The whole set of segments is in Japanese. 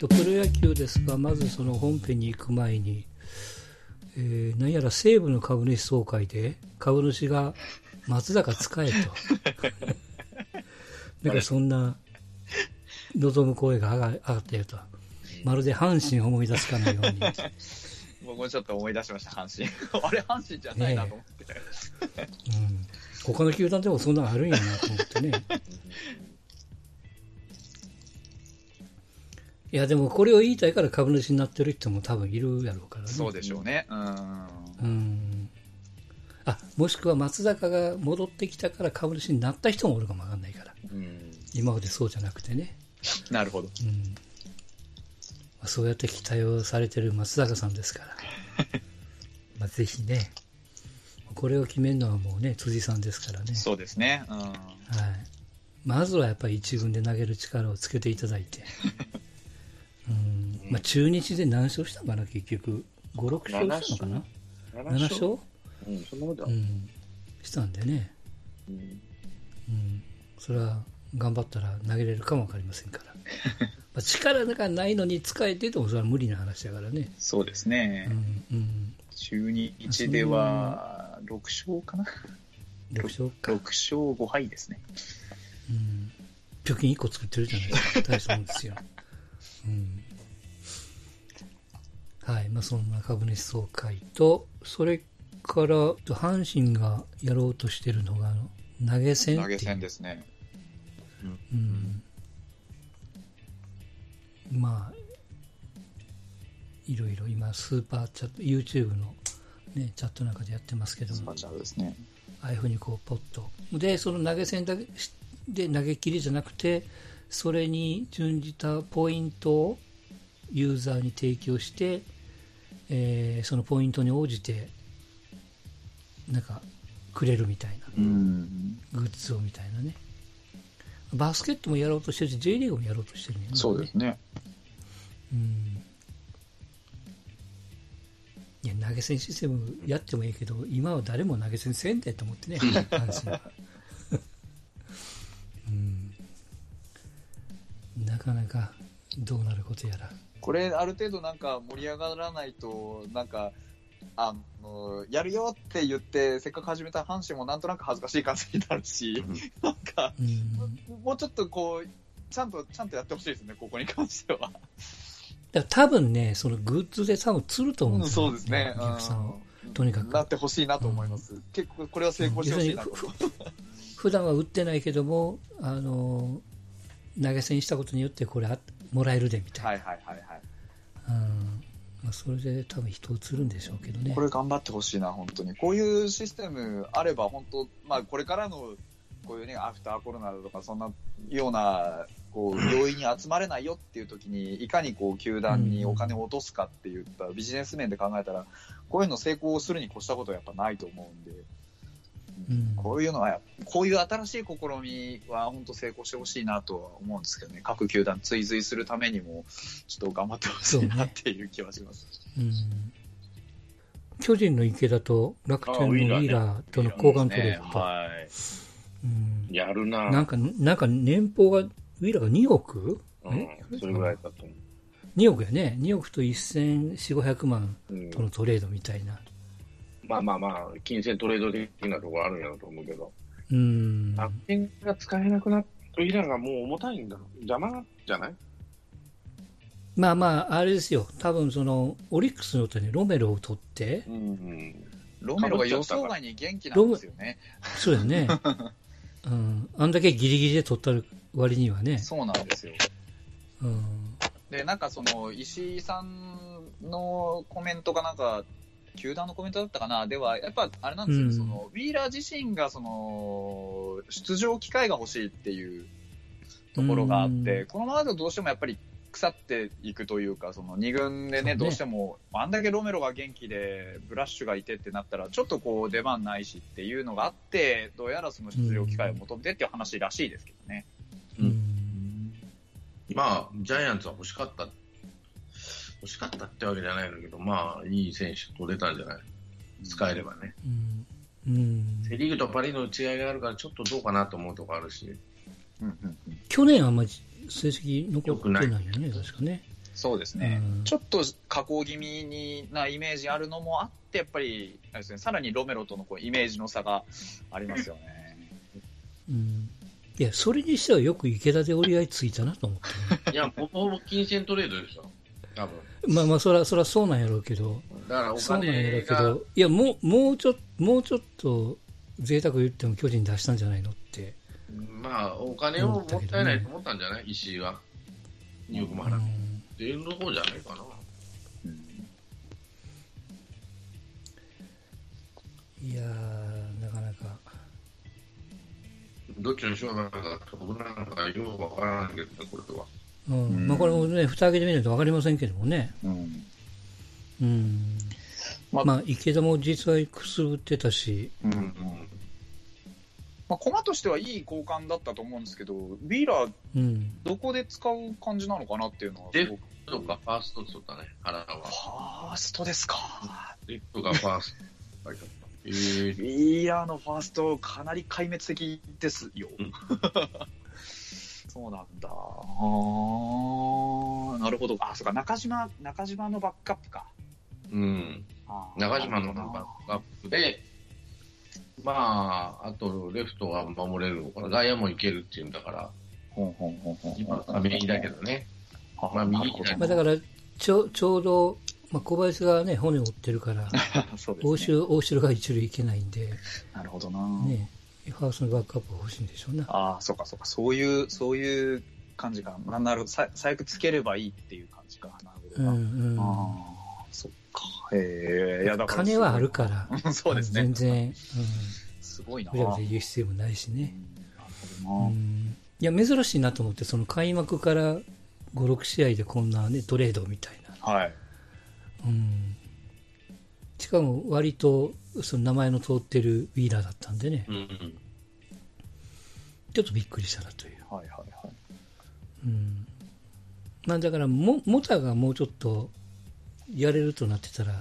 と、プロ野球ですが、まずその本編に行く前に、えー、何やら西武の株主総会で、株主が松坂使えと。なんかそんな、望む声が上が上がっていると。まるで阪神を思い出すかのように。僕もちょっと思い出しました、阪神。あれ、阪神じゃないなと思って。ね、うん。他の球団でもそんなのあるんやなと思ってね。いや、でもこれを言いたいから株主になってる人も多分いるやろうからね。そうでしょうね。うん。うん。あ、もしくは松坂が戻ってきたから株主になった人もおるかもわかんないから。うん。今までそうじゃなくてね。なるほど。うん。そうやって期待をされてる松坂さんですから。まあぜひね、これを決めるのはもうね、辻さんですからね。そうですね。うん。はい。まずはやっぱり一軍で投げる力をつけていただいて。うん。まあ中日で何勝したのかな、結局。5、6勝したのかな ?7 勝 ?7 勝うん、そんなことうん。したんでね。うん。うん。それは頑張ったら投げれるかもわかりませんから。まあ力がないのに使えてともそれは無理な話だからね。そうですね。うん。うん、中日では6勝かな ?6 勝か。6勝5敗ですね。うん。貯金1個作ってるじゃないですか。大したもんですよ。うん。はい。まあそんな株主総会と、それから、阪神がやろうとしてるのが、投げ銭投げ銭ですね。うん。うん、まあ、いろいろ今、スーパーチャット、YouTube の、ね、チャットなんかでやってますけども。スーパーチャットですね。ああいうふうにこう、ポッと。で、その投げ銭だけで投げ切りじゃなくて、それに準じたポイントをユーザーに提供して、えー、そのポイントに応じてなんかくれるみたいな、グッズをみたいなね。バスケットもやろうとしてるし J リーグもやろうとしてるね。そうですね。うん。いや投げ銭システムやってもいいけど今は誰も投げ銭せんでと思ってね 阪神。うん。なかなかどうなることやらこれある程度なんか盛り上がらないとなんかあの、やるよって言って、せっかく始めた阪神もなんとなく恥ずかしい感じになるし、なんか、もうちょっとこう、ちゃんと、ちゃんとやってほしいですね、ここに関しては。だ多分ね、そのグッズで多分釣ると思うんですよ、そうですね。お客さんを。とにかく。なってほしいなと思います。うん、結構、これは成功してほしいなと。普段は売ってないけども、あの、投げ銭したことによってこれもらえるでみたいな。はいはいはいはい。うんまあ、それで多分人映るんでしょうけどね。これ頑張ってほしいな、本当に。こういうシステムあれば、本当、まあ、これからの、こういうね、アフターコロナとか、そんなような、こう、容易に集まれないよっていう時に、いかにこう、球団にお金を落とすかっていったビジネス面で考えたら、こういうの成功するに越したことはやっぱないと思うんで、うん、こういうのは、こういう新しい試みは本当成功してほしいなとは思うんですけどね、各球団追随するためにも、ちょっと頑張ってほしいなっていう気はします。うね、うん。巨人の池田と楽天のウィーラーとの交換トレー。ドと、はい、うん、やるな。なんか、なんか年俸が、ウィーラーが2億、うん、それぐらいだと思う。2億やね。2億と1400、500万とのトレードみたいな。まあまあまあ、金銭トレード的なところあるんやろうと思うけど。うん。楽天が使えなくなっとイラがもう重たいんだ。邪魔じゃない？まあまあ、あれですよ。多分その、オリックスの手にロメロを取って、うん、うん、ロメロが予想外に元気なんですよね。そうやね。うん。あんだけギリギリで取った割にはね。そうなんですよ。うん。で、なんかその、石井さんのコメントがなんか、球団のコメントだったかな、では、やっぱあれなんですよ、うん、そのウィーラー自身がその出場機会が欲しいっていうところがあって、うん、このままだとどうしてもやっぱり腐っていくというか、その2軍でね、ね。どうしても、あんだけロメロが元気で、ブラッシュがいてってなったら、ちょっとこう出番ないしっていうのがあって、どうやらその出場機会を求めてっていう話らしいですけどね。うん、まあ、ジャイアンツは欲しかった欲しかったってわけじゃないんだけど、まあ、いい選手取れたんじゃない？使えればね。うん、うん、セ・リーグとパ・リーグの違いがあるから、ちょっとどうかなと思うとこあるし。うんうんうん、去年はあんまり成績残ってないよね、確かね。そうですね、うん、ちょっと加工気味になイメージあるのもあって、やっぱりね、さらにロメロとのこうイメージの差がありますよね。うん、いや、それにしてはよく池田で折り合いついたなと思って、ね、いや、ほぼほぼ金銭トレードでしょ、多分まあまあ、そら、そらそうなんやろうけど、だからお金そうなんやろうけど、いや、もう、もうちょっと、もうちょっと、贅沢言っても巨人出したんじゃないのって。まあ、お金をもったいないと思ったんじゃない、石井は。2億も払って。いうの方じゃないかな。いやなかなか。どっちのしょうなんか、僕なんかよくわからないけどね、これは。うん。まあ、これもね、蓋開けてみないとわかりませんけどもね。うん。うん。まあ、まあ、池田も実はくすぶってたし。うん、うんまあ、駒としてはいい交換だったと思うんですけど、ビーラー、どこで使う感じなのかなっていうのは、レフトかファーストってったね、原は。ファーストですか。レフトかファースト。えー、ビーラーのファースト、かなり壊滅的ですよ。うん、そうなんだ。あなるほど。あ、そうか、中島、中島のバックアップか。うん。中島のバックアップで、まあ、あとレフトは守れるのかな、外野もいけるっていうんだから、ほんほんほんほん今、右だけどね、まあ、右まあ、だからちょちょうど、まあ、小林が、ね、骨を折ってるから、そうですね、大城大城が一塁いけないんで、なるほどな、ね、ファーストのバックアップ欲しいんでしょうね。ああ、そうかそうか、そういう、そういう感じか、なるほど、最悪つければいいっていう感じか、なるほどな。うんうん、あそっか。へえ、いやだから。金はあるから。そうですね。全然、うん。すごいな。ブラブラ言う必要もないしね。うん、いや、珍しいなと思って、その開幕から5、6試合でこんなね、トレードみたいな。はい。うん。しかも割と、その名前の通ってるウィーラーだったんでね。うん、うん、ちょっとびっくりしたなという。はいはいはい。うん。まあだからも、モタがもうちょっとやれるとなってたら、動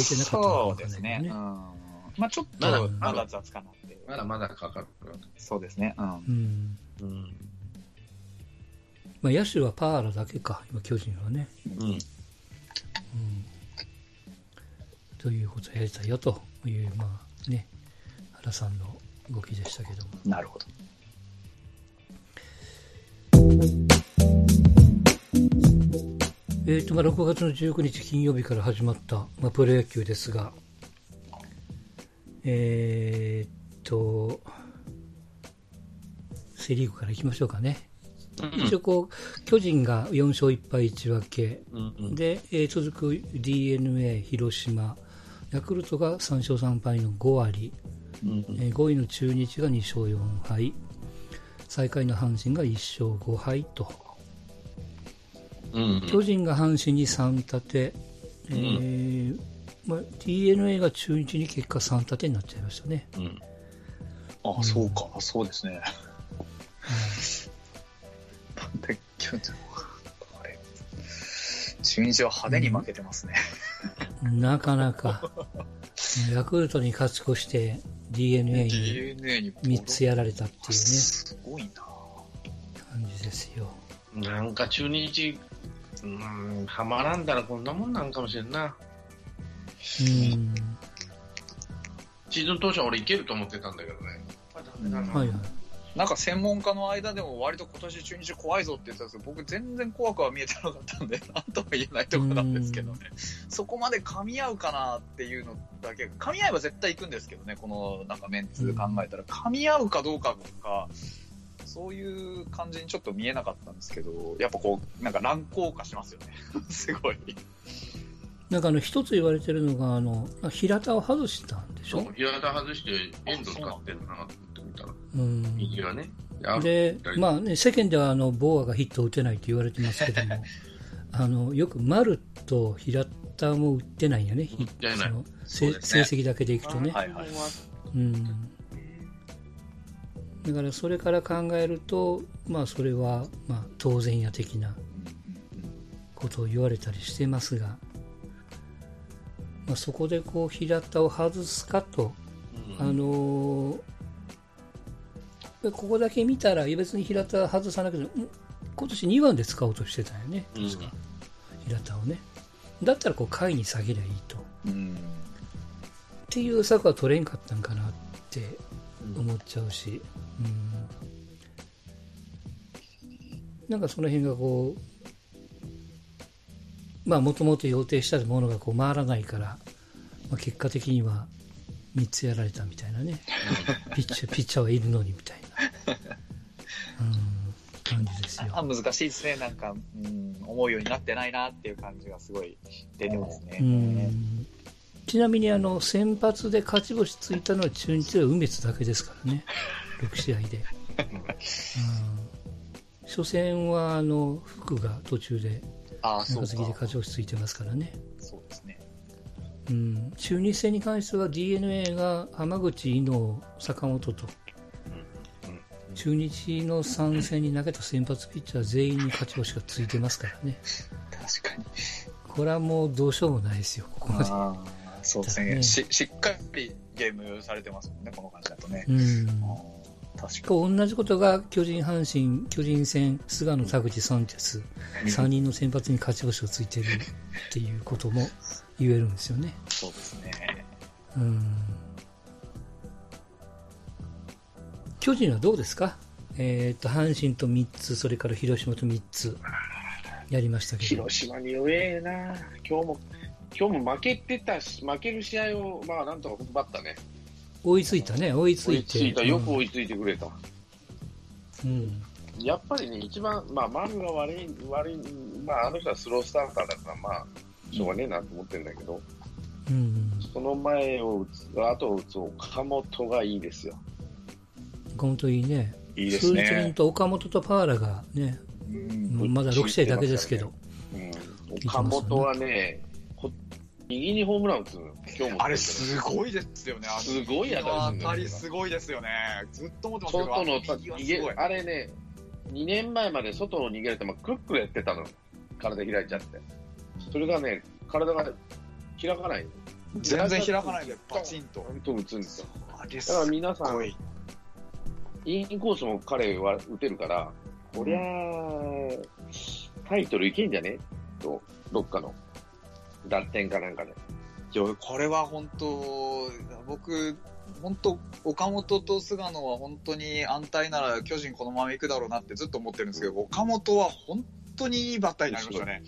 いてなかったそうですね。うん、まあちょっと、まだ雑かなって。まだまだかかる。そうですね。うん。うん。まあ野手はパーラだけか、今巨人はね。うん。うん。ということをやりたいよという、まあね、原さんの動きでしたけども。なるほど。えーとまあ、6月の19日金曜日から始まった、まあ、プロ野球ですが、えー、と、セ・リーグからいきましょうかね。一応こう、巨人が4勝1敗1分け、うんうん、で、えー、続く d n a 広島、ヤクルトが3勝3敗の5割、うん。うん、えー、5位の中日が2勝4敗、最下位の阪神が1勝5敗と。うん巨人が阪神に3立て、えーまあ、d n a が中日に結果3立てになっちゃいましたね。うん、あ、うん、そうか、そうですね。中日は派手に負けてますね。なかなか。ヤクルトに勝ち越して d n a に3つやられたっていうね。すごいな感じですよ。なんか中日うん、はまらんだらこんなもんなんかもしれんな。うん。シーズン当初は俺いけると思ってたんだけどね。はいはい。なんか専門家の間でも割と今年中日怖いぞって言ってたんですけど、僕全然怖くは見えてなかったんで、なんとも言えないところなんですけどね。そこまで噛み合うかなっていうのだけ、噛み合えば絶対行くんですけどね、このなんかメンツ考えたら、噛み合うかどうかが、そういう感じにちょっと見えなかったんですけど、やっぱこう、なんか乱高下しますよね。すごい。なんかあの、一つ言われてるのが、あの、平田を外したんでしょ？平田外して、エンド使ってるなうん。右はね。で、まあね、世間ではあの、ボーアがヒットを打てないって言われてますけども、あの、よく丸と平田も打ってないんやね、ヒット、その、成績だけでいくとね。はいはい。うん。だからそれから考えると、まあ、それはまあ当然や的なことを言われたりしてますが、まあ、そこでこう平田を外すかと、あのー、ここだけ見たら別に平田外さなくても今年2番で使おうとしてたよね、確か、平田をね。だったらこう下位に下げりゃいいと。うん、っていう策は取れんかったんかなって思っちゃうし、うん、なんかその辺がこう、まあもともと予定したものがこう回らないから、まあ、結果的には3つやられたみたいなね、ピッチャー、ピッチャーはいるのにみたいな。うん感じですよ。難しいですね。なんか、うん、思うようになってないなっていう感じがすごい出てますね。ちなみにあの先発で勝ち星ついたのは中日では梅津だけですからね、6試合で。うん、初戦はあの福が途中で中継ぎで勝ち星ついてますからね。そうですねうん、中日戦に関しては d n a が浜口、伊能、坂本と中日の3戦に投げた先発ピッチャー全員に勝ち星がついてますからね。確かに。これはもうどうしようもないですよ、ここまで。そうですねし。しっかりゲームされてますもんね、この感じだとね。うん。確か同じことが巨人、阪神、巨人戦、菅野、田口、サンチェス、3人の先発に勝ち星がついてるっていうことも言えるんですよね。そうですね。うん。巨人はどうですか？えっ、ー、と、阪神と3つ、それから広島と3つ、やりましたけど。広島に弱えな今日も、今日も負けてたし、負ける試合を、まあ、なんとか踏ん張ったね。追いついたね、追いついて。追いついた、よく追いついてくれた。うん。やっぱりね、一番、まあ、丸が悪い、悪い、まあ、あの人はスロースターターだから、まあ、しょうがねえなと思ってるんだけど、うん、その前を打つ、後を打つ岡本がいいですよ。岡本いいね。いいですね。数日と岡本とパーラがね、うん、まだ6試合だけですけど。うん、岡本はね、右にホームラン打つの今日も。あれすごいですよね。すごい当たりすごいですよね。ずっと思ってますけど、外の逃げ、あれね、2年前まで外を逃げると、くるくるやってたの。体開いちゃって。それがね、体が開かない。全然開かないで、パチンと。打つんですよ。だから皆さん、インコースも彼は打てるから、こりゃ、タイトルいけんじゃね？と、どっかの、楽天かなんかで。いや、これは本当、僕、本当、岡本と菅野は本当に安泰なら巨人このまま行くだろうなってずっと思ってるんですけど、岡本は本当にいいバッターになりましたね。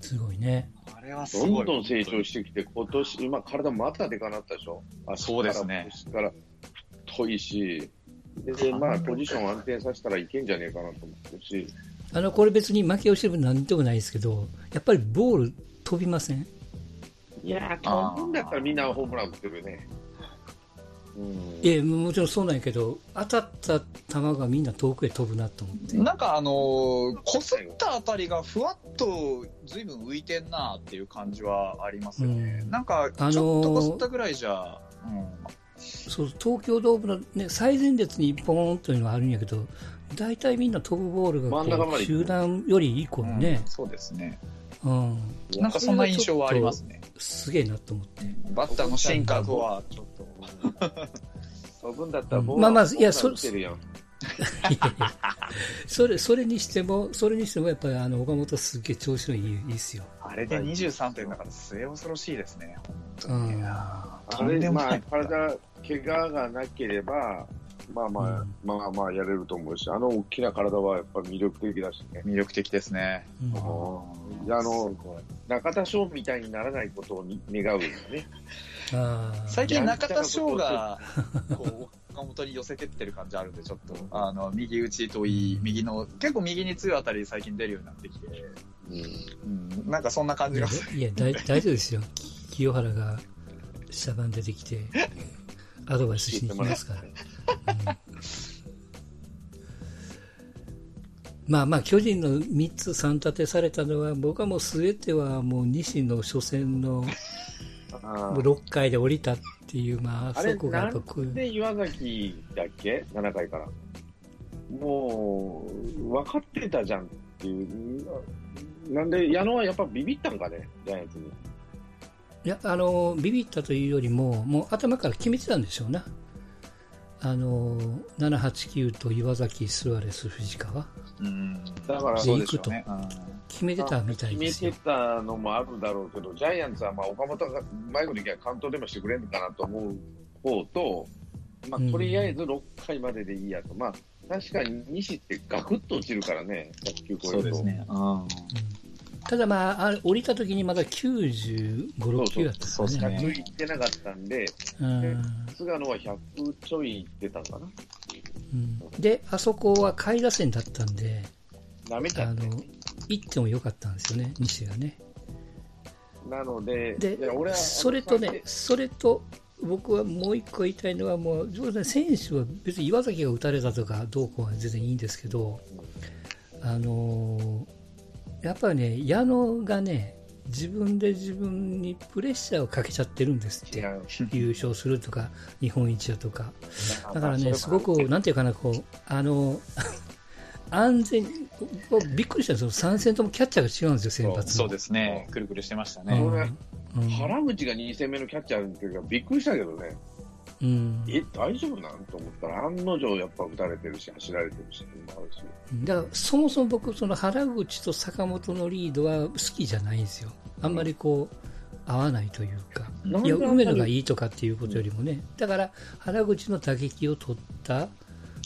すごいね。あれはすごい。どんどん成長してきて、今年、今体またでかなったでしょ？あそうですね。から太いし、で、まあ、ポジション安定させたらいけんじゃねえかなと思ってるし。あの、これ別に負けをしてるなんでもないですけど、やっぱりボール飛びません？いや飛ぶんだったらみんなホームラン打ってるよね。うん、いや、もちろんそうなんやけど、当たった球がみんな遠くへ飛ぶなと思って。なんかあのー、こすったあたりがふわっとずいぶん浮いてんなっていう感じはありますよね。うん、なんか、ちょっとこすったぐらいじゃ、うんそう東京ドームの、ね、最前列に1本というのはあるんやけど大体みんな飛ぶボールが集団よりいい子ね、うん、そうですね、うん、なんかそんな印象はありますね。すげえなと思って。バッターの進化とはちょっと。飛ぶんだったらボールまあまあいやそ それそれにしてもそれにしてもやっぱりあの岡本すげえ調子のいいいいですよ。あれで23点だから末恐ろしいですね本当に、うん、あれまあ体怪我がなければ、まあまあ、うん、まあまあやれると思うし、あの大きな体はやっぱ魅力的だしね。魅力的ですね。うん、あの、中田翔みたいにならないことを願うよね。最近中田翔が、こう、岡本に寄せてってる感じあるんで、ちょっと、あの、右打ちといい、右の、結構右に強いあたり最近出るようになってきて、うん、うん、なんかそんな感じがする。いや、大丈夫ですよ。清原が、下番出てきて、アドバイスしに行きますから。まあまあ、巨人の3つ3立てされたのは、僕はもうすべてはもう西の初戦の6回で降りたっていう、まあ、そこがやっぱで岩崎だっけ ?7 回から。もう、分かってたじゃんっていう。なんで、矢野はやっぱビビったんかね、ジャイアンツに。いや、あの、ビビったというよりも、もう頭から決めてたんでしょうな。あの、789と岩崎、スアレス、藤川。うん。だからそうでしょうね。決めてたみたいです決めてたのもあるだろうけど、ジャイアンツはまあ岡本が前の時は完投でもしてくれるかなと思う方と、まあ、とりあえず6回まででいいやと、うん、まあ、確かに西ってガクッと落ちるからね、100球超えると。そうですね。うんただまあ、降りた時にまだ95、6球だったそうですね。100いってなかったんで、うん、菅野は100ちょいいってたかな。うん、で、あそこは下位打線だったんで、ダメだ、ね、あの、行ってもよかったんですよね、西がね。なので、で俺はそれとね、それと、僕はもう一個言いたいのは、もう、選手は別に岩崎が打たれたとかどうこうは全然いいんですけど、あのーやっぱりね、矢野がね、自分で自分にプレッシャーをかけちゃってるんですって、優勝するとか、日本一だとか、だからね、すごく、なんていうかな、こう、あの、安全、びっくりしたんですよ、3戦ともキャッチャーが違うんですよ、先発そうですね、くるくるしてましたね。うん、原口が2戦目のキャッチャーっていうか、びっくりしたけどね。うん、え、大丈夫なん？と思ったら、案の定やっぱ打たれてるし、走られてるし、だから、そもそも僕、その原口と坂本のリードは好きじゃないんですよ。あんまりこう、合わないというか、いや、梅野がいいとかっていうことよりもね、だから、原口の打撃を取った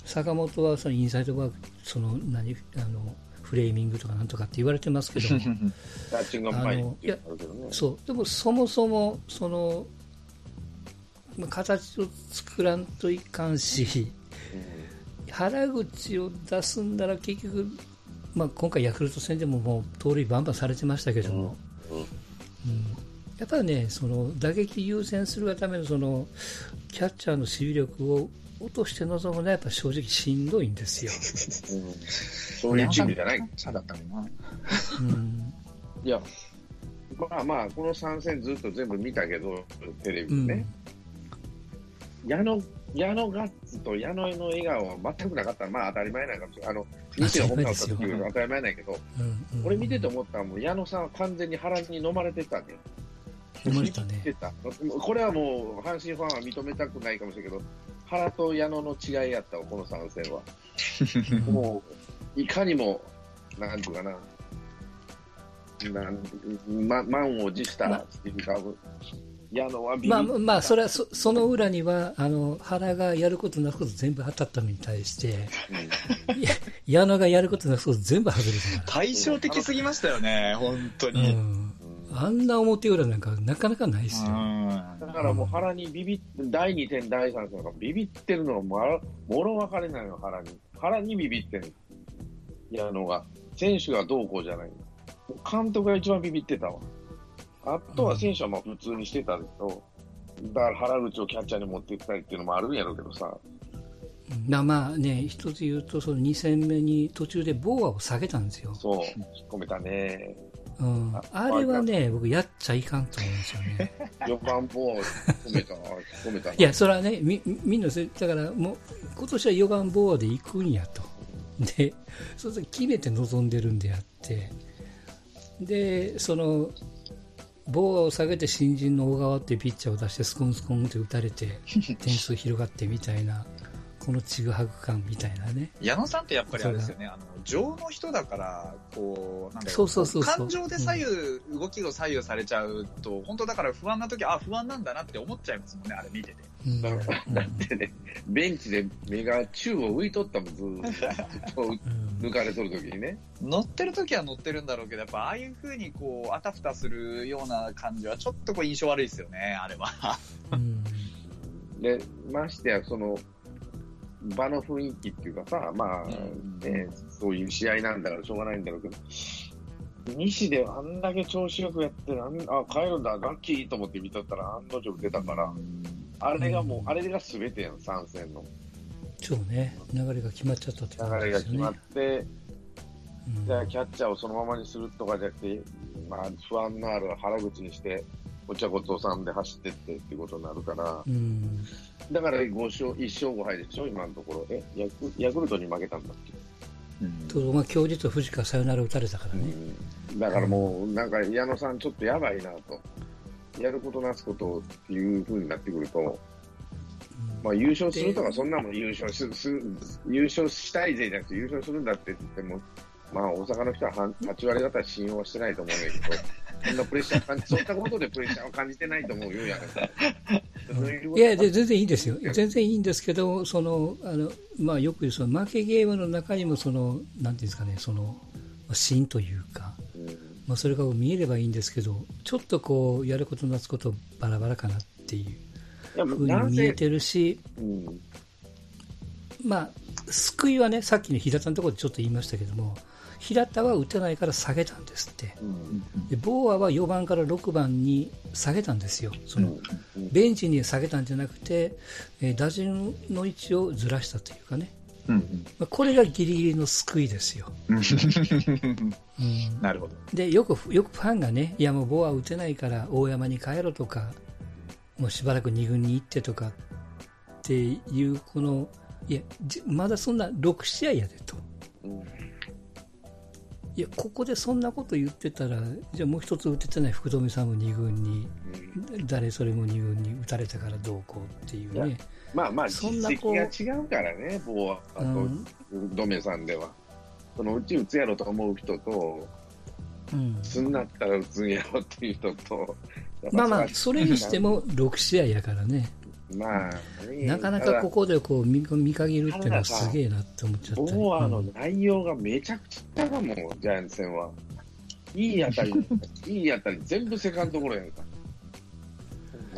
坂本はそのインサイドワーク、その何、あの、フレーミングとかなんとかって言われてますけども、あのいやそう。でもそもそもその形を作らんといかんし、原口を出すんなら結局、まあ、今回ヤクルト戦でももう盗塁バンバンされてましたけども、うんやっぱりねその打撃優先するがためのそのキャッチャーの守備力を落として臨むのはやっぱ正直しんどいんですよ。うん、そういうチームじゃない。だったのな。うん、いや、まあまあ、この3戦ずっと全部見たけど、テレビでね。うん矢野、矢野ガッツと矢野の笑顔は全くなかったら、まあ当たり前なんかもしれない。あの、西野本田った時より当たり前ないけど、うんうん、俺見てて思ったのは、もう矢野さんは完全に腹に飲まれてたね。飲まれたね。これはもう、阪神ファンは認めたくないかもしれないけど、原と矢野の違いやったわ、この3戦は。もう、いかにも、なんていうかな、なんま、満を持したっていうか、矢野はまあ、まあ、それはそその裏にはあの原がやることなすこと全部当たったのに対して、うん、矢野がやることなすこと全部外れて対照的すぎましたよね、本当に。うんあんな表裏なんかなかなかないですよ。だからもう原にビビって、第2戦、第3戦がビビってるのはももろ分かれないの、原に。原にビビってる矢野が。選手がどうこうじゃない監督が一番ビビってたわ。あとは選手はまあ普通にしてたけど、だから原口をキャッチャーに持っていったりっていうのもあるんやろうけどさ。なまあね、一つ言うと、その2戦目に途中でボーアを下げたんですよ。そう、引っ込めたね。うん、あれはね、僕、やっちゃいかんと思うんですよね。4番ボーア込めた、込めた。いや、それはね、みみんな、だからもう、今年は4番ボーアで行くんやと。で、そうすると決めて臨んでるんであって、で、その、ボーを下げて新人の小川ってピッチャーを出してスコンスコンって打たれて 点数広がってみたいなこのちぐはぐ感みたいなね。矢野さんってやっぱりあれですよね。あの情の人だからこうなんだそうそうそう感情で左右、うん、動きを左右されちゃうと本当だから不安な時あ不安なんだなって思っちゃいますもんねあれ見てて、うん、だってねベンチで目が宙を浮いとったもんずっと。抜かれとる時にね。乗ってる時は乗ってるんだろうけどやっぱああいうふうにこうあたふたするような感じはちょっとこう印象悪いですよねあれは、うん、でましてやその場の雰囲気っていうかさ、まあ、ね、そういう試合なんだからしょうがないんだろうけど、西であんだけ調子よくやってなんあ、帰るんだ、ラッキーと思って見とったら案の定出たから、あれがもう、あれが全てやん、参戦の。そうね、流れが決まっちゃったってことですね。流れが決まって、じゃあキャッチャーをそのままにするとかじゃなくて、まあ、不安のある腹口にして、お茶ごとさんで走ってってっていうことになるから、うん、だから5勝、1勝5敗でしょ、今のところ。え、ヤクヤクルトに負けたんだっけ？うん、とまあ、今日実は藤川サヨナラ打たれたからね、うん、だからもう、なんか矢野さん、ちょっとやばいなと、やることなすことっていうふうになってくると、うん、まあ、優勝するとか、そんなもん優勝すす優勝したいぜじゃなくて、優勝するんだって言っても、まあ、大阪の人は8割方信用はしてないと思うんだけど、そんなプレッシャー感じ、そういったことでプレッシャーを感じてないと思うよ、やいや、全然いいんですよ。全然いいんですけど、その、あの、まあ、よく言う、その負けゲームの中にも、その、なんていうんですかね、その、芯というか、まあ、それが見えればいいんですけど、ちょっとこう、やることなすことバラバラかなっていうふうに見えてるし、まあ、救いはね、さっきの平田のところでちょっと言いましたけども、平田は打てないから下げたんですって、でボーアは4番から6番に下げたんですよ、そのベンチに下げたんじゃなくて、えー、打順の位置をずらしたというかね、これがギリギリの救いですよ。うん、なるほど。でよくよくファンがね、いやもうボーア打てないから大山に帰ろとか、もうしばらく2軍に行ってとかっていう、この、いや、まだそんな6試合やでと。いや、ここでそんなこと言ってたら、じゃあもう一つ打ててない福留さんも2軍に、うん、誰それも2軍に打たれたからどうこうっていうね。まあまあ、そんな実績が違うからね、ボーアとドメさんでは。そのうち打つやろと思う人と、うん、すんなったら打つんやろっていう人と、まあまあ、それにしても6試合やからね。まあ、なかなかここでこう見見限るっていうのはすげえなって思っちゃった。ボーアの内容がめちゃくちゃだもん、ジャイアンツ戦は。いい当たり、いい当たり、全部セカンドゴロやんか。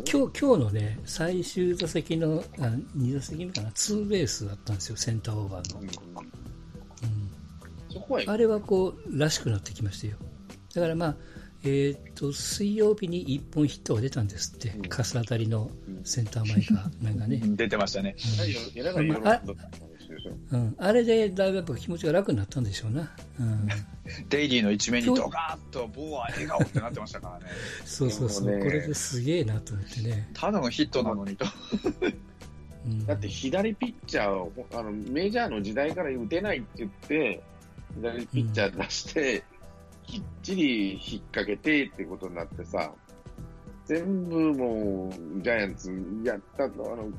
今日今日のね、最終打席のあ2打席目かな、ツーベースだったんですよ、センターオーバーの。うん、うん、あれはこうらしくなってきましたよ。だからまあ、えーと、水曜日に1本ヒットが出たんですって、うん、かす当たりのセンター前か、なんかね。出てましたね。うん、あれでだいぶやっぱ気持ちが楽になったんでしょうな。うん、デイリーの一面にドカーッと、ボーア笑顔ってなってましたからね。そうそうそう、ね、これですげえなと思ってね。ただのヒットなのにと。だって左ピッチャーをあのメジャーの時代から打てないって言って、左ピッチャー出して、うんきっちり引っ掛けてってことになってさ、全部もう、ジャイアンツやったあの、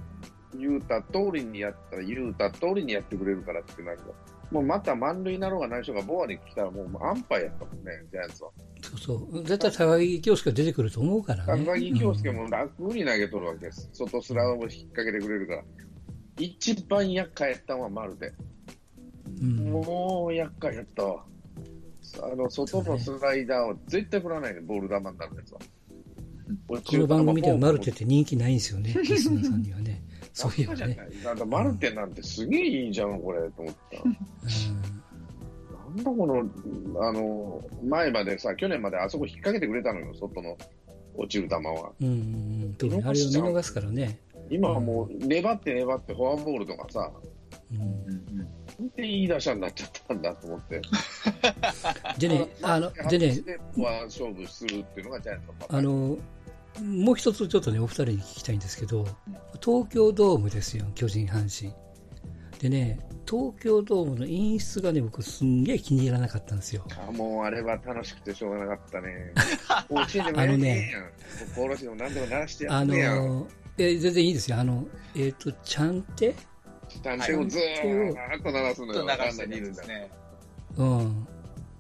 言うた通りにやったら、言うた通りにやってくれるからってなるもうまた満塁になろうが何しようが、ボアに来たらもう安牌やったもんね、ジャイアンツは。そうそう。絶対高木京介出てくると思うからね。高木京介も楽に投げとるわけです。うん、外スラを引っ掛けてくれるから。一番厄介やったのは丸で。うん、もう厄介やったわ。あの、外のスライダーを絶対振らないで、ボール球になるやつは。この番組ではマルテって人気ないんですよね、リスナーさんにはね。そういうね。なんだ、マルテなんてすげえいいじゃん、これ、と思った。うんなんだこの、あの、前までさ、去年まであそこ引っ掛けてくれたのよ、外の落ちる球は。うん、特にあれを見逃すからね。今はもう、粘って粘ってフォアボールとかさ、うん、なんでいい打者になっちゃったんだと思って。でね、あの、でね、は勝負するっていうのがジャイアンツのあの、もう一つちょっとね、お二人に聞きたいんですけど、東京ドームですよ、巨人、阪神。でね、東京ドームの演出がね、僕すんげえ気に入らなかったんですよ。あもうあれは楽しくてしょうがなかったね。あのね、コーラスでも何でも鳴らしてやってやん。あのえ全然いいですよ。あの、えっ、ー、と、ちゃんて探偵をずーっと鳴らすのよ。鳴らしてるんですね。うん。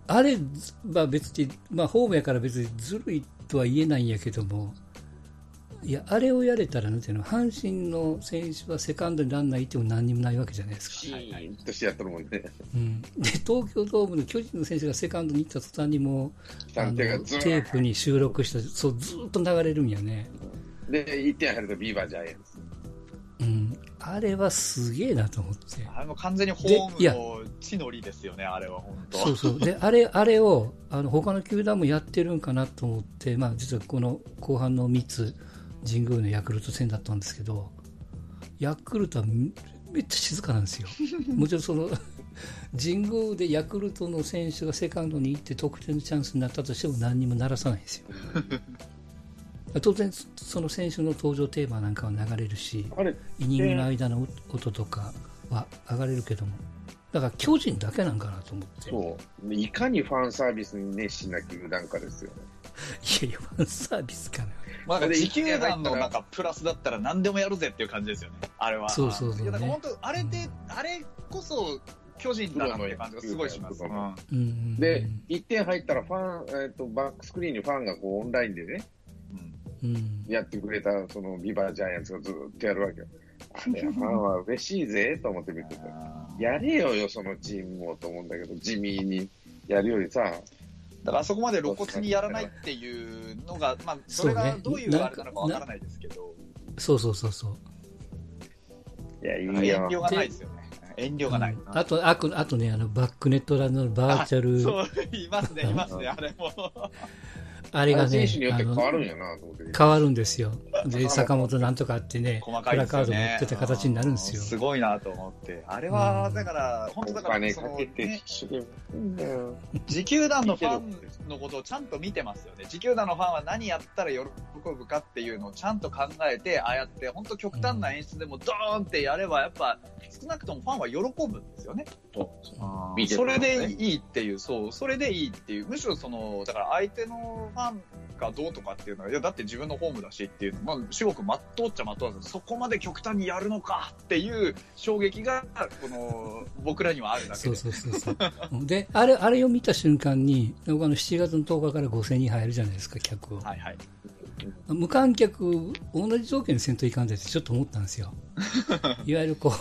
あれ、まあ別に、まあホームやから別にずるいとは言えないんやけども、いや、あれをやれたら、なんていうの、阪神の選手はセカンドにランナーいても何にもないわけじゃないですか。シーンとしてやってるもんね。うん。で、東京ドームの巨人の選手がセカンドに行った途端にもあの、テープに収録した、そう、ずっと流れるんやね。で、1点入るとビーバージャイアンツ。うん。あれはすげえなと思って。あれも完全にホームの地の利ですよね、あれは本当。そうそう。で、あれ、あれを、あの、他の球団もやってるんかなと思って、まあ、実はこの後半の3つ、神宮のヤクルト戦だったんですけど、ヤクルトはめっちゃ静かなんですよ。もちろんその、神宮でヤクルトの選手がセカンドに行って得点のチャンスになったとしても何にも鳴らさないんですよ。当然、その選手の登場テーマなんかは流れるし、イニングの間の音とかは上がれるけども、だから巨人だけなんかなと思って。そう。いかにファンサービスに熱心な球団かですよね。いやいや、ファンサービスかな。まあ、自球団のなんかプラスだったら何でもやるぜっていう感じですよね、あれは。そうそうそう、ね、だから本当、あれで、うん、あれこそ巨人だなって感じがすごいします。うん、で、1点入ったらファン、えーと、バックスクリーンにファンがこうオンラインでね、うん、やってくれたそのビバジャイアンツがずっとやるわけよ。あれ、ファンは嬉しいぜと思って見てて、やれよよ、そのチームもと思うんだけど、地味にやるよりさ、だからあそこまで露骨にやらないっていうのが、まあ、それがどういうあれなのかわからないですけど。そうそうそうそう。いや、いいよ。遠慮がないですよね。遠慮がない。あと、ああとね、あの、バックネットランのバーチャル。そう、いますね、いますね、あれも。あれがね、変わるんやな変わるんですよ。で、坂本なんとかってね、プラカード持ってた形になるんですよ。すごいなと思って。あれは、だから、本当だから、その、ね、持球団のファンのことをちゃんと見てますよね。持球団のファンは何やったら喜ぶかっていうのをちゃんと考えて、ああやって、本当極端な演出でもドーンってやれば、やっぱ、少なくともファンは喜ぶんですよね。それでいいっていう、そう、それでいいっていう、むしろその、だから相手のファンがどうとかっていうのは、いや、だって自分のホームだしっていうの、まあ、至極まっとうっちゃまっとうなんですそこまで極端にやるのかっていう衝撃が、この、僕らにはあるだけで。そうそうそうそう。で、あれ、あれを見た瞬間に、僕あの7月の10日から5000人入るじゃないですか、客を。はいはい。無観客、同じ条件でせんといかんでってちょっと思ったんですよ。いわゆるこう、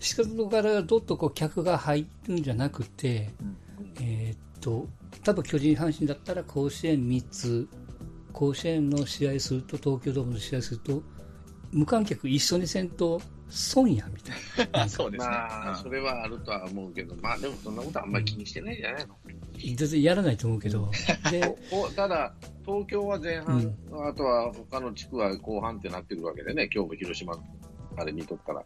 7月のからどっとこう客が入るんじゃなくて、うん、えー、っと、多分巨人阪神だったら甲子園3つ、甲子園の試合すると、東京ドームの試合すると、無観客一緒にせんと損やみたいな。そうですね。まあ、それはあるとは思うけど、まあでもそんなことあんまり気にしてないんじゃないの、全然やらないと思うけど。でただ、東京は前半、うん、あとは他の地区は後半ってなってくるわけでね、今日も広島、あれ見とったら。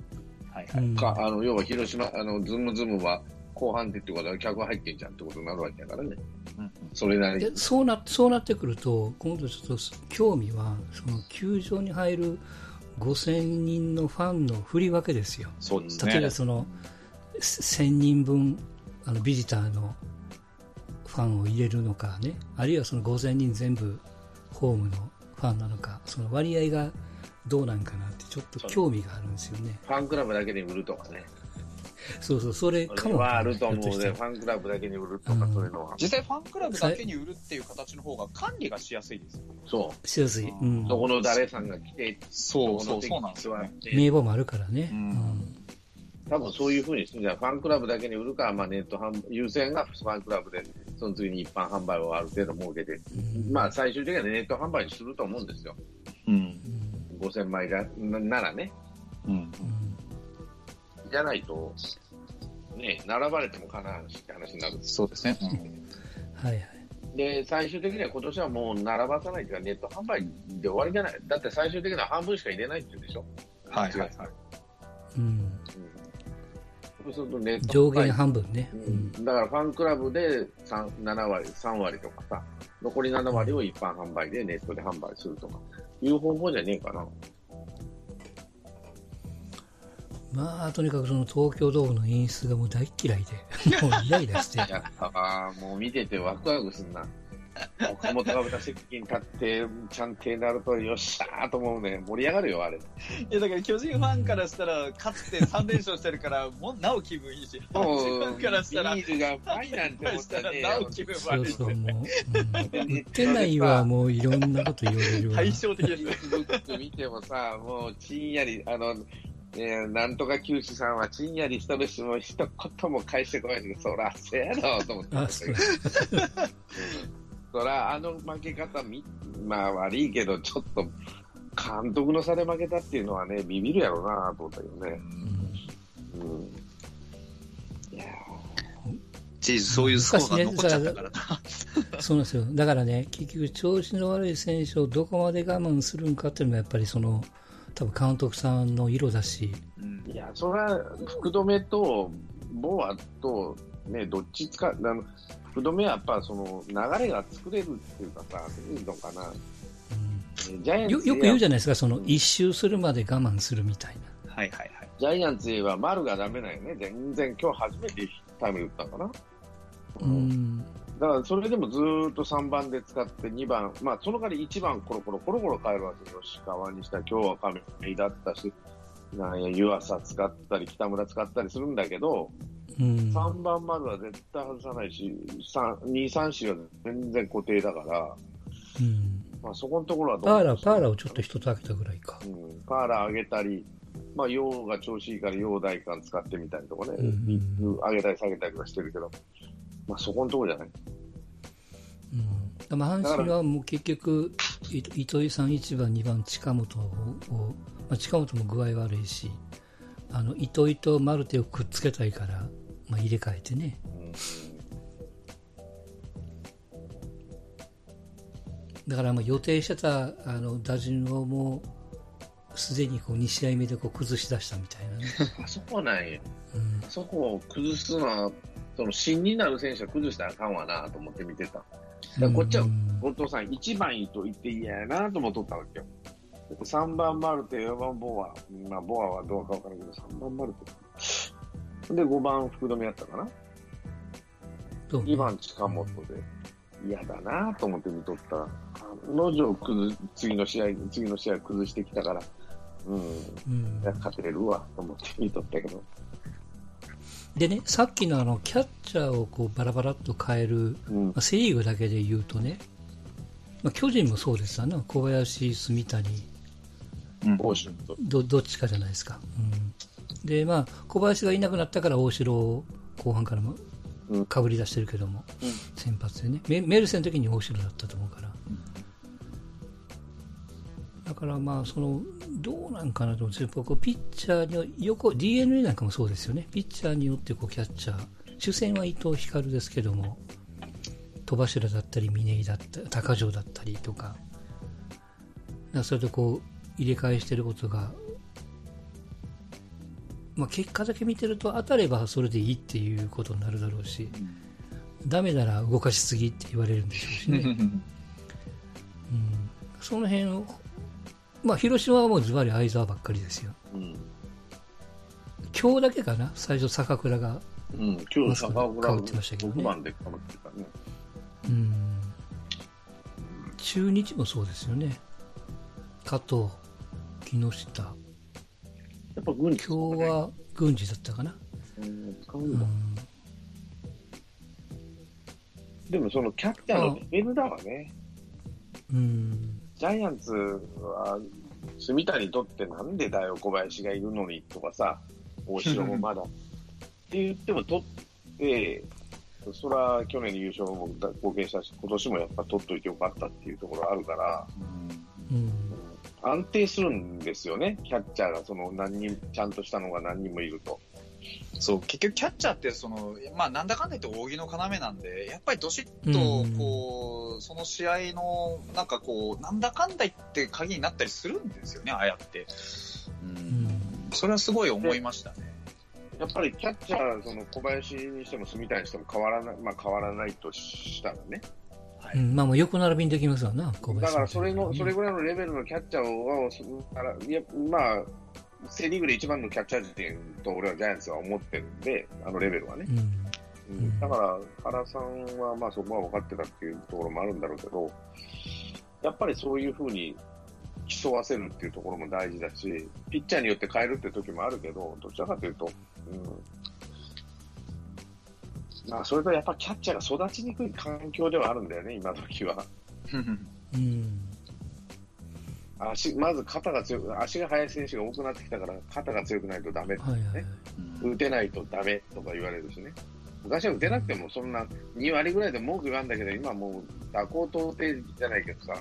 はいはい。か、あの、要は広島、あの、ズームズームは後半ってってことは客入ってんじゃんってことになるわけだからね。うん、それなりに。そうな、そうなってくると、今度ちょっと興味は、その球場に入る5000人のファンの振り分けですよ。そうですね。例えばその、1000人分、あの、ビジターのファンを入れるのかね、あるいはその5000人全部ホームのファンなのか、その割合がどうなんかなってちょっと興味があるんですよね。ファンクラブだけで売るとかね。そうそう、それかも。はあると思うね。ファンクラブだけに売るとか、そういうのは。実際ファンクラブだけに売るっていう形の方が管理がしやすいですよ。そう。しやすい。うん。そこの誰さんが来て、そうそうそうなんですよ、名簿もあるからね。うん。多分そういうふうにするんじゃファンクラブだけに売るか、まあ、ネット販優先がファンクラブで、その次に一般販売をある程度設けて、うん、まあ最終的にはネット販売にすると思うんですよ。うん。5000枚がならね。うん。じゃないと、ね、並ばれてもかなわないって話になるそうですね。うん、はいはい。で、最終的には今年はもう並ばさないというか、ネット販売で終わりじゃない。だって最終的には半分しか入れないって言うんでしょ。はいはいはい。うん。そうするとネット上限半分ね、うん。だからファンクラブで3 7割、3割とかさ、残り7割を一般販売でネットで販売するとか、いう方法じゃねえかな。まあ、とにかくその東京ドームの演出がもう大嫌いで、もうイライラして。やあもう見ててワクワクすんな。岡本が席に立って、ちゃんとなると、よっしゃーと思うね。盛り上がるよ、あれ。いや、だから巨人ファンからしたら、勝って3連勝してるから、もうなお気分いいし、巨人ファンからしたら、ビールがファイなんて思ったら、なお気分悪い。そうそう、もう、うん、てないはもういろんなこと言われるわ。対照的ですね。見てもさ、もうちんやり、あの、ねなんとか九州さんはちんやりしとるし、もう一言も返してこないけど、そら、せやろと思って。あ、そう。そら、あの負け方み、まあ悪いけど、ちょっと、監督の差で負けたっていうのはね、ビビるやろうなと思ったけどね。うん。うん、いやチーズ、そういうスコアが残っちゃったからそうなんですよ。だからね、結局、調子の悪い選手をどこまで我慢するんかっていうのが、やっぱりその、多分監督さんの色だし。いや、それは福留とボアと、ね、どっち使う、あの福留はやっぱその流れが作れるっていうかさ、いいのかな。うん、ジャイアンツよく言うじゃないですか、その一周するまで我慢するみたいな。はいはいはい。ジャイアンツは丸がダメなんよね。全然今日初めてタイム打ったかな。うん。だからそれでもずっと3番で使って2番、まあその代わり1番コロコロコロコロ変えるわけよ。吉川にしたら今日は亀井だったし、なんや湯浅使ったり北村使ったりするんだけど、うん、3番までは絶対外さないし、2、3、4は全然固定だから、うん、まあ、そこのところはパーラー、パーラーをちょっと一つ開けたぐらいか。うん、パーラー上げたり、まあ、陽が調子いいから陽大館使ってみたりとかね、うん、上げたり下げたりとかしてるけど、まあ、そこのところじゃない。うん、まあ、阪神はもう結局、糸井さん1番、2番、近本を、まあ、近本も具合悪いし、あの糸井とマルテをくっつけたいから、まあ、入れ替えてね。だからまあ予定してたあの打順をもうすでにこう2試合目でこう崩し出したみたいなね。あそこはない、うん、そこを崩すのは、その芯になる選手は崩したらあかんわなと思って見てた。だこっちは、後藤さん、1番いいと言って嫌やなと思っとったわけよ。3番マルテ、4番ボア、まあ、ボアはどうかわからんけど、3番マルテ。で、5番福留やったかな。2番近本で、嫌だなと思って見とったら、の定崩次の試合、次の試合崩してきたから、うん、うん、勝てるわと思って見とったけど。でね、さっきのあのキャッチャーをこうバラバラっと変える、うん、まあ、セ・リーグだけで言うとね、まあ、巨人もそうですわな、小林、住谷、どどっちかじゃないですか。うん、で、まあ、小林がいなくなったから大城後半からもかぶり出してるけども、うん、先発でね。メ、メルセの時に大城だったと思うから。だからまあそのどうなんかなと思ってこうピッチャーに横 DNA なんかもそうですよね。ピッチャーによってこうキャッチャー主戦は伊藤光ですけども戸柱だったり峰井だったり高城だったりとかそれでこう入れ替えしてることが、まあ、結果だけ見てると当たればそれでいいっていうことになるだろうし、うん、ダメなら動かしすぎって言われるんでしょうしね、うん、その辺を、まあ、広島はもうズバリ相沢ばっかりですよ、うん、今日だけかな？最初坂倉がうん、今日坂倉がってましたけどね番でってたねうん中日もそうですよね加藤木下。やっぱ軍事、ね、今日は軍事だったかな？うん、使うんだ。でもそのキャッチャーのレベルだわね。うん。ジャイアンツは、住谷にとってなんでだよ、小林がいるのにとかさ、大城もまだ。って言っても取って、それは去年の優勝も貢献したし、今年もやっぱ取っといてよかったっていうところあるから、うん、うん安定するんですよね、キャッチャーがその何人ちゃんとしたのが何人もいると。そう結局、キャッチャーってその、まあ、なんだかんだ言って扇の要なんで、やっぱりどしっとこう、その試合のなんかこう、なんだかんだ言って鍵になったりするんですよね、ああやって。うん、それはすごい思いましたね。やっぱりキャッチャー、その小林にしても住谷にしても変わらない、まあ、変わらないとしたらね、うん、まあもう横並びにできますわな、だからそれの、それぐらいのレベルのキャッチャーを、まあ、セ・リーグで一番のキャッチャー時点と俺はジャイアンツは思ってるんで、あのレベルはね。うん、うん、だから、原さんはまあそこは分かってたっていうところもあるんだろうけど、やっぱりそういうふうに競わせるっていうところも大事だし、ピッチャーによって変えるって時もあるけど、どちらかというと、うん、まあ、それとやっぱキャッチャーが育ちにくい環境ではあるんだよね、今時は。うん、足まず肩が強く、足が速い選手が多くなってきたから、肩が強くないとダメってね、はいはい、打てないとダメとか言われるしね。昔は打てなくてもそんな2割ぐらいで文句言わんだけど、今もう蛇行到底じゃないけどさ、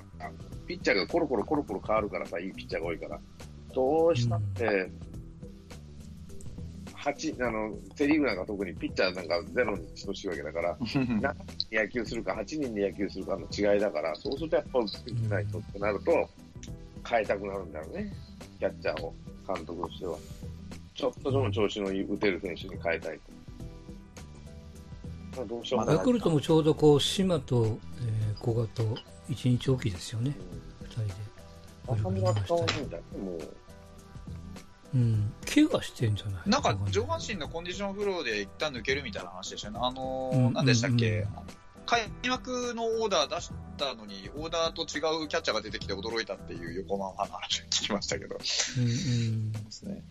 ピッチャーがコロコロコロコロ変わるからさ、いいピッチャーが多いから。どうしたって、8あのセ・リーグなんか特にピッチャーなんかゼロに等しいわけだから 野球するか8人で野球するかの違いだからそうするとやっぱ打てないとってなると変えたくなるんだろうね。キャッチャーを監督としては。ちょっとでも調子のいい打てる選手に変えたいと。どうしようヤクルトもちょうどこう島と、えー、古賀と1日おきですよね、うん、2人で。浅村使わないんだもう。うん、怪我してんじゃない？なんか上半身のコンディションフローで一旦抜けるみたいな話でしたよね。あのー、うん、何でしたっけ、開幕のオーダー出したのに、オーダーと違うキャッチャーが出てきて驚いたっていう横浜の話を聞きましたけど。うんうん、ですね。